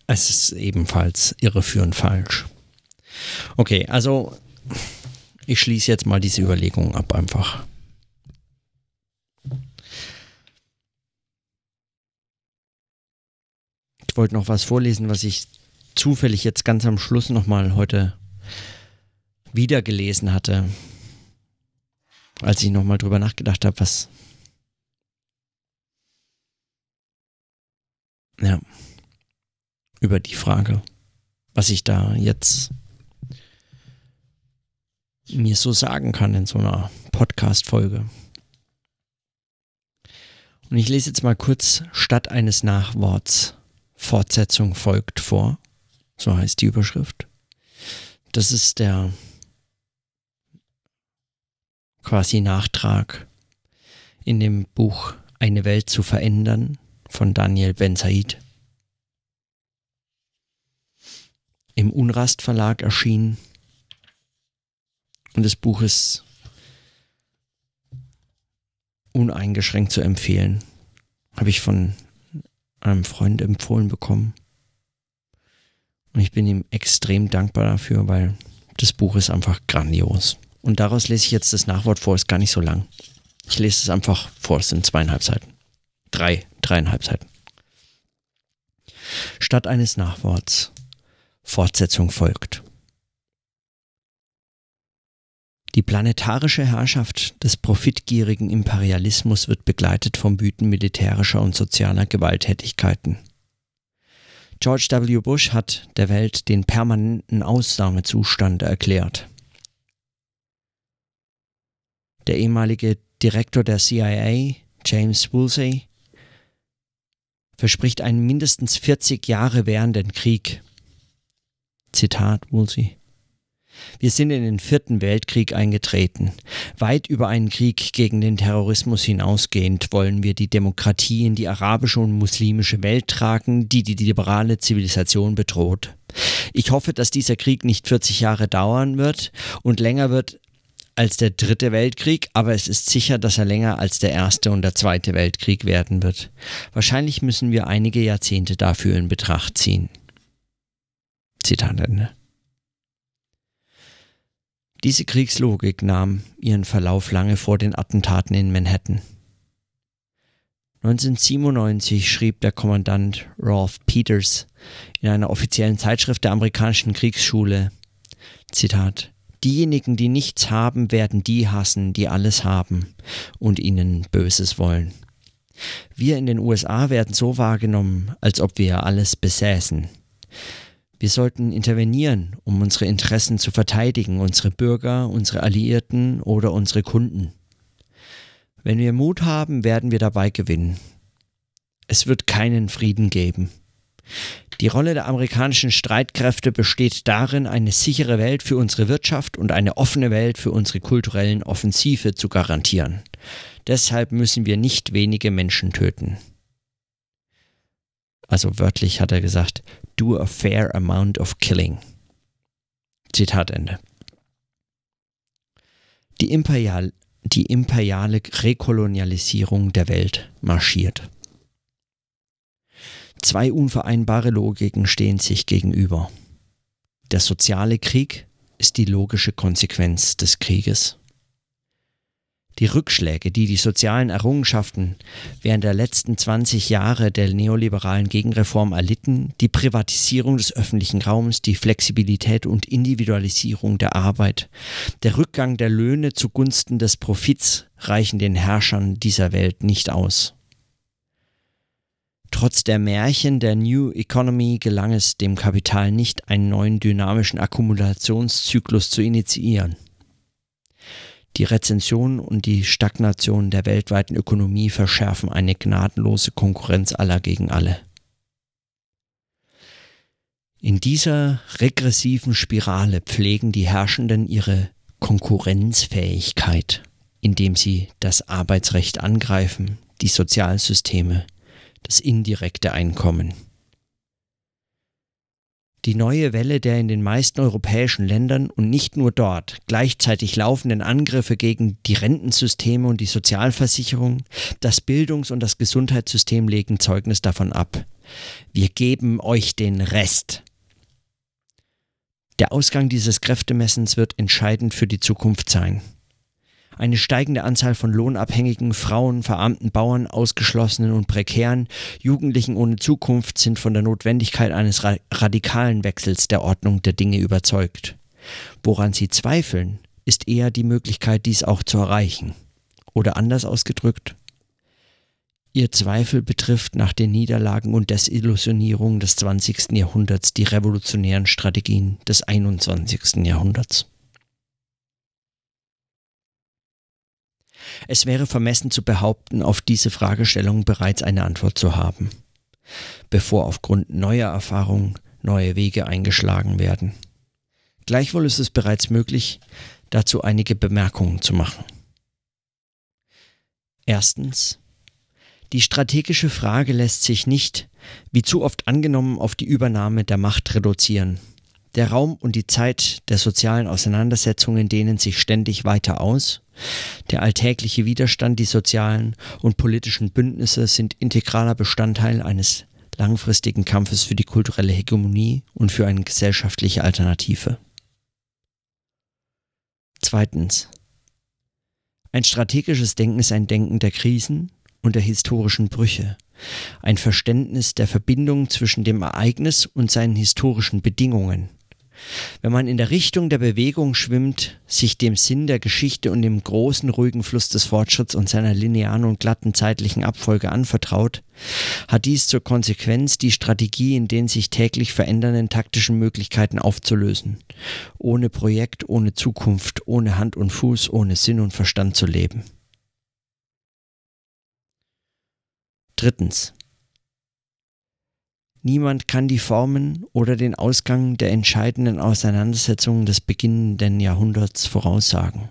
Es ist ebenfalls irreführend falsch. Okay, also ich schließe jetzt mal diese Überlegung ab einfach. Ich wollte noch was vorlesen, was ich zufällig jetzt ganz am Schluss nochmal heute wieder gelesen hatte, als ich nochmal drüber nachgedacht habe, was. Ja. Über die Frage, was ich da jetzt mir so sagen kann in so einer Podcast-Folge. Und ich lese jetzt mal kurz statt eines Nachworts Fortsetzung folgt vor. So heißt die Überschrift. Das ist der quasi Nachtrag in dem Buch Eine Welt zu verändern von Daniel Ben Said. Im Unrast Verlag erschienen. Und das Buch ist uneingeschränkt zu empfehlen. Habe ich von einem Freund empfohlen bekommen. Und ich bin ihm extrem dankbar dafür, weil das Buch ist einfach grandios. Und daraus lese ich jetzt das Nachwort vor, ist gar nicht so lang. Ich lese es einfach vor, es sind zweieinhalb Seiten. Drei, dreieinhalb Seiten. Statt eines Nachworts. Fortsetzung folgt. Die planetarische Herrschaft des profitgierigen Imperialismus wird begleitet vom Wüten militärischer und sozialer Gewalttätigkeiten. George W. Bush hat der Welt den permanenten Ausnahmezustand erklärt. Der ehemalige Direktor der CIA, James Woolsey, verspricht einen mindestens 40 Jahre währenden Krieg. Zitat Woolsey. Wir sind in den vierten Weltkrieg eingetreten. Weit über einen Krieg gegen den Terrorismus hinausgehend wollen wir die Demokratie in die arabische und muslimische Welt tragen, die die liberale Zivilisation bedroht. Ich hoffe, dass dieser Krieg nicht 40 Jahre dauern wird und länger wird als der dritte Weltkrieg, aber es ist sicher, dass er länger als der erste und der zweite Weltkrieg werden wird. Wahrscheinlich müssen wir einige Jahrzehnte dafür in Betracht ziehen. Zitat Ende. Diese Kriegslogik nahm ihren Verlauf lange vor den Attentaten in Manhattan. 1997 schrieb der Kommandant Rolf Peters in einer offiziellen Zeitschrift der amerikanischen Kriegsschule, Zitat, Diejenigen, die nichts haben, werden die hassen, die alles haben und ihnen Böses wollen. Wir in den USA werden so wahrgenommen, als ob wir alles besäßen. Wir sollten intervenieren, um unsere Interessen zu verteidigen, unsere Bürger, unsere Alliierten oder unsere Kunden. Wenn wir Mut haben, werden wir dabei gewinnen. Es wird keinen Frieden geben. Die Rolle der amerikanischen Streitkräfte besteht darin, eine sichere Welt für unsere Wirtschaft und eine offene Welt für unsere kulturellen Offensive zu garantieren. Deshalb müssen wir nicht wenige Menschen töten. Also wörtlich hat er gesagt, do a fair amount of killing. Zitat Ende. Die, Imperial, die imperiale Rekolonialisierung der Welt marschiert. Zwei unvereinbare Logiken stehen sich gegenüber. Der soziale Krieg ist die logische Konsequenz des Krieges. Die Rückschläge, die die sozialen Errungenschaften während der letzten 20 Jahre der neoliberalen Gegenreform erlitten, die Privatisierung des öffentlichen Raums, die Flexibilität und Individualisierung der Arbeit, der Rückgang der Löhne zugunsten des Profits reichen den Herrschern dieser Welt nicht aus. Trotz der Märchen der New Economy gelang es dem Kapital nicht, einen neuen dynamischen Akkumulationszyklus zu initiieren. Die Rezension und die Stagnation der weltweiten Ökonomie verschärfen eine gnadenlose Konkurrenz aller gegen alle. In dieser regressiven Spirale pflegen die Herrschenden ihre Konkurrenzfähigkeit, indem sie das Arbeitsrecht angreifen, die Sozialsysteme, das indirekte Einkommen. Die neue Welle der in den meisten europäischen Ländern und nicht nur dort gleichzeitig laufenden Angriffe gegen die Rentensysteme und die Sozialversicherung, das Bildungs- und das Gesundheitssystem legen Zeugnis davon ab. Wir geben euch den Rest. Der Ausgang dieses Kräftemessens wird entscheidend für die Zukunft sein. Eine steigende Anzahl von lohnabhängigen Frauen, verarmten Bauern, Ausgeschlossenen und Prekären, Jugendlichen ohne Zukunft sind von der Notwendigkeit eines ra radikalen Wechsels der Ordnung der Dinge überzeugt. Woran sie zweifeln, ist eher die Möglichkeit, dies auch zu erreichen. Oder anders ausgedrückt, Ihr Zweifel betrifft nach den Niederlagen und Desillusionierungen des 20. Jahrhunderts die revolutionären Strategien des 21. Jahrhunderts. Es wäre vermessen zu behaupten, auf diese Fragestellung bereits eine Antwort zu haben, bevor aufgrund neuer Erfahrungen neue Wege eingeschlagen werden. Gleichwohl ist es bereits möglich, dazu einige Bemerkungen zu machen. Erstens, die strategische Frage lässt sich nicht, wie zu oft angenommen, auf die Übernahme der Macht reduzieren. Der Raum und die Zeit der sozialen Auseinandersetzungen dehnen sich ständig weiter aus. Der alltägliche Widerstand, die sozialen und politischen Bündnisse sind integraler Bestandteil eines langfristigen Kampfes für die kulturelle Hegemonie und für eine gesellschaftliche Alternative. Zweitens. Ein strategisches Denken ist ein Denken der Krisen, und der historischen Brüche, ein Verständnis der Verbindung zwischen dem Ereignis und seinen historischen Bedingungen. Wenn man in der Richtung der Bewegung schwimmt, sich dem Sinn der Geschichte und dem großen ruhigen Fluss des Fortschritts und seiner linearen und glatten zeitlichen Abfolge anvertraut, hat dies zur Konsequenz, die Strategie in den sich täglich verändernden taktischen Möglichkeiten aufzulösen, ohne Projekt, ohne Zukunft, ohne Hand und Fuß, ohne Sinn und Verstand zu leben. Drittens. Niemand kann die Formen oder den Ausgang der entscheidenden Auseinandersetzungen des beginnenden Jahrhunderts voraussagen.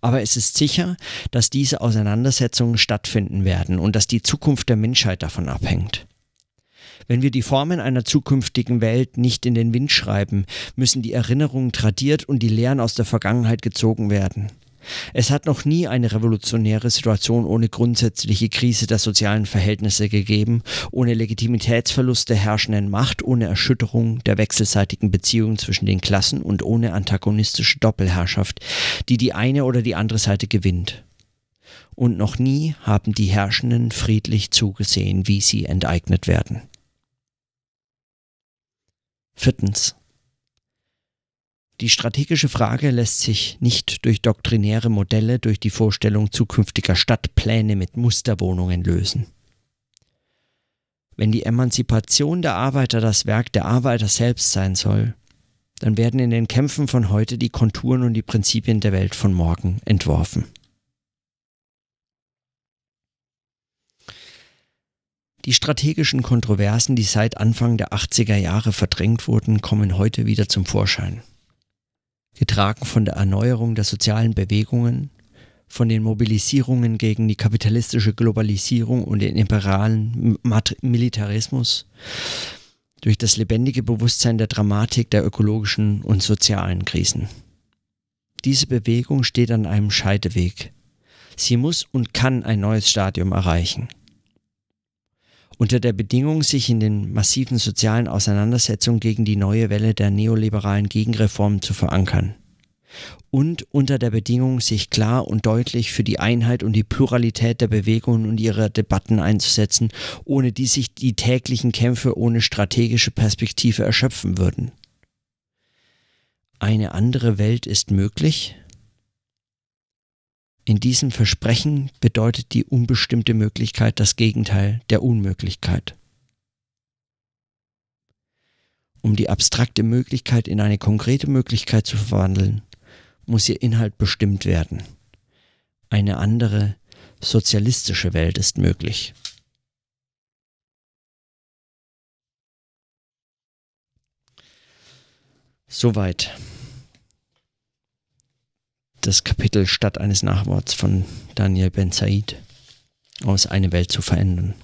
Aber es ist sicher, dass diese Auseinandersetzungen stattfinden werden und dass die Zukunft der Menschheit davon abhängt. Wenn wir die Formen einer zukünftigen Welt nicht in den Wind schreiben, müssen die Erinnerungen tradiert und die Lehren aus der Vergangenheit gezogen werden. Es hat noch nie eine revolutionäre Situation ohne grundsätzliche Krise der sozialen Verhältnisse gegeben, ohne Legitimitätsverlust der herrschenden Macht, ohne Erschütterung der wechselseitigen Beziehungen zwischen den Klassen und ohne antagonistische Doppelherrschaft, die die eine oder die andere Seite gewinnt. Und noch nie haben die Herrschenden friedlich zugesehen, wie sie enteignet werden. Viertens. Die strategische Frage lässt sich nicht durch doktrinäre Modelle, durch die Vorstellung zukünftiger Stadtpläne mit Musterwohnungen lösen. Wenn die Emanzipation der Arbeiter das Werk der Arbeiter selbst sein soll, dann werden in den Kämpfen von heute die Konturen und die Prinzipien der Welt von morgen entworfen. Die strategischen Kontroversen, die seit Anfang der 80er Jahre verdrängt wurden, kommen heute wieder zum Vorschein getragen von der Erneuerung der sozialen Bewegungen, von den Mobilisierungen gegen die kapitalistische Globalisierung und den imperialen Militarismus, durch das lebendige Bewusstsein der Dramatik der ökologischen und sozialen Krisen. Diese Bewegung steht an einem Scheideweg. Sie muss und kann ein neues Stadium erreichen unter der Bedingung, sich in den massiven sozialen Auseinandersetzungen gegen die neue Welle der neoliberalen Gegenreformen zu verankern. Und unter der Bedingung, sich klar und deutlich für die Einheit und die Pluralität der Bewegungen und ihrer Debatten einzusetzen, ohne die sich die täglichen Kämpfe ohne strategische Perspektive erschöpfen würden. Eine andere Welt ist möglich, in diesem Versprechen bedeutet die unbestimmte Möglichkeit das Gegenteil der Unmöglichkeit. Um die abstrakte Möglichkeit in eine konkrete Möglichkeit zu verwandeln, muss ihr Inhalt bestimmt werden. Eine andere, sozialistische Welt ist möglich. Soweit das Kapitel Stadt eines Nachworts von Daniel Ben Said aus Eine Welt zu verändern.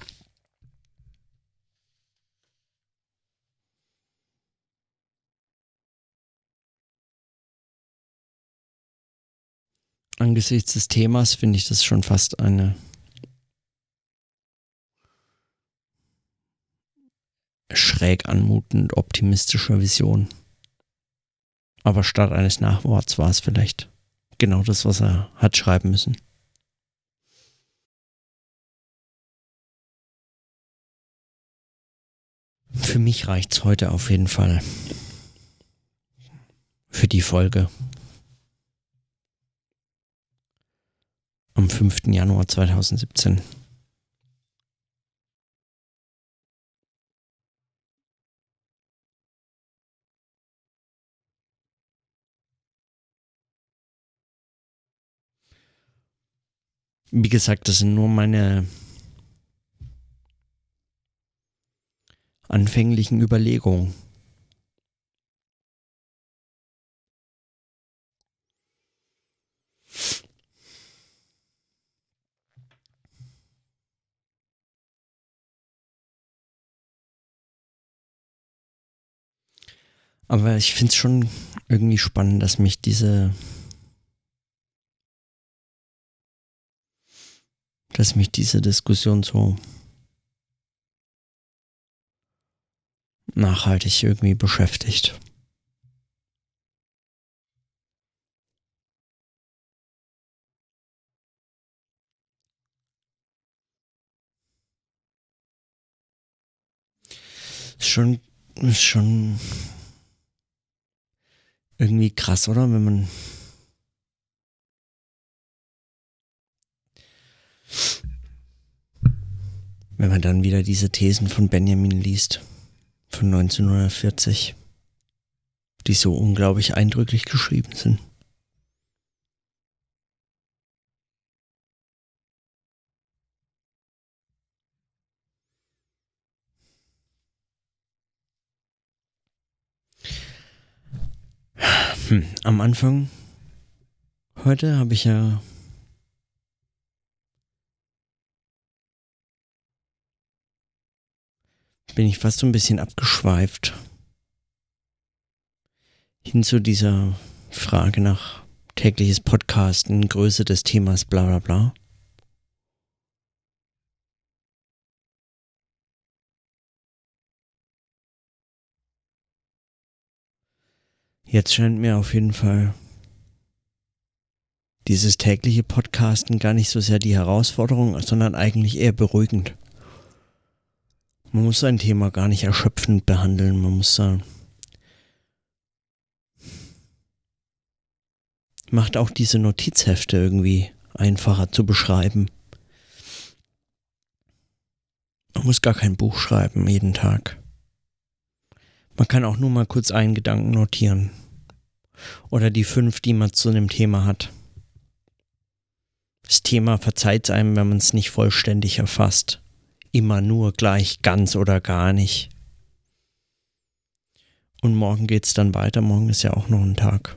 Angesichts des Themas finde ich das schon fast eine schräg anmutend optimistische Vision. Aber statt eines Nachworts war es vielleicht genau das, was er hat schreiben müssen. Für mich reicht es heute auf jeden Fall. Für die Folge. Am 5. Januar 2017. Wie gesagt, das sind nur meine anfänglichen Überlegungen. Aber ich finde es schon irgendwie spannend, dass mich diese dass mich diese Diskussion so nachhaltig irgendwie beschäftigt. Schon, schon irgendwie krass, oder? Wenn man wenn man dann wieder diese Thesen von Benjamin liest, von 1940, die so unglaublich eindrücklich geschrieben sind. Hm, am Anfang heute habe ich ja bin ich fast so ein bisschen abgeschweift hin zu dieser Frage nach tägliches Podcasten, Größe des Themas, bla bla bla. Jetzt scheint mir auf jeden Fall dieses tägliche Podcasten gar nicht so sehr die Herausforderung, sondern eigentlich eher beruhigend. Man muss ein Thema gar nicht erschöpfend behandeln. Man muss da. Macht auch diese Notizhefte irgendwie einfacher zu beschreiben. Man muss gar kein Buch schreiben jeden Tag. Man kann auch nur mal kurz einen Gedanken notieren. Oder die fünf, die man zu einem Thema hat. Das Thema verzeiht einem, wenn man es nicht vollständig erfasst immer nur gleich ganz oder gar nicht. Und morgen geht's dann weiter. Morgen ist ja auch noch ein Tag.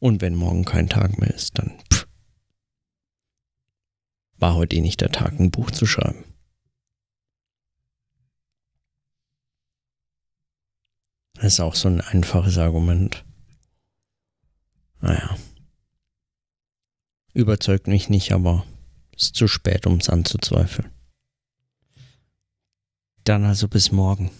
Und wenn morgen kein Tag mehr ist, dann pff, war heute eh nicht der Tag, ein Buch zu schreiben. Das ist auch so ein einfaches Argument. Naja. Überzeugt mich nicht, aber ist zu spät, um es anzuzweifeln. Dann also bis morgen.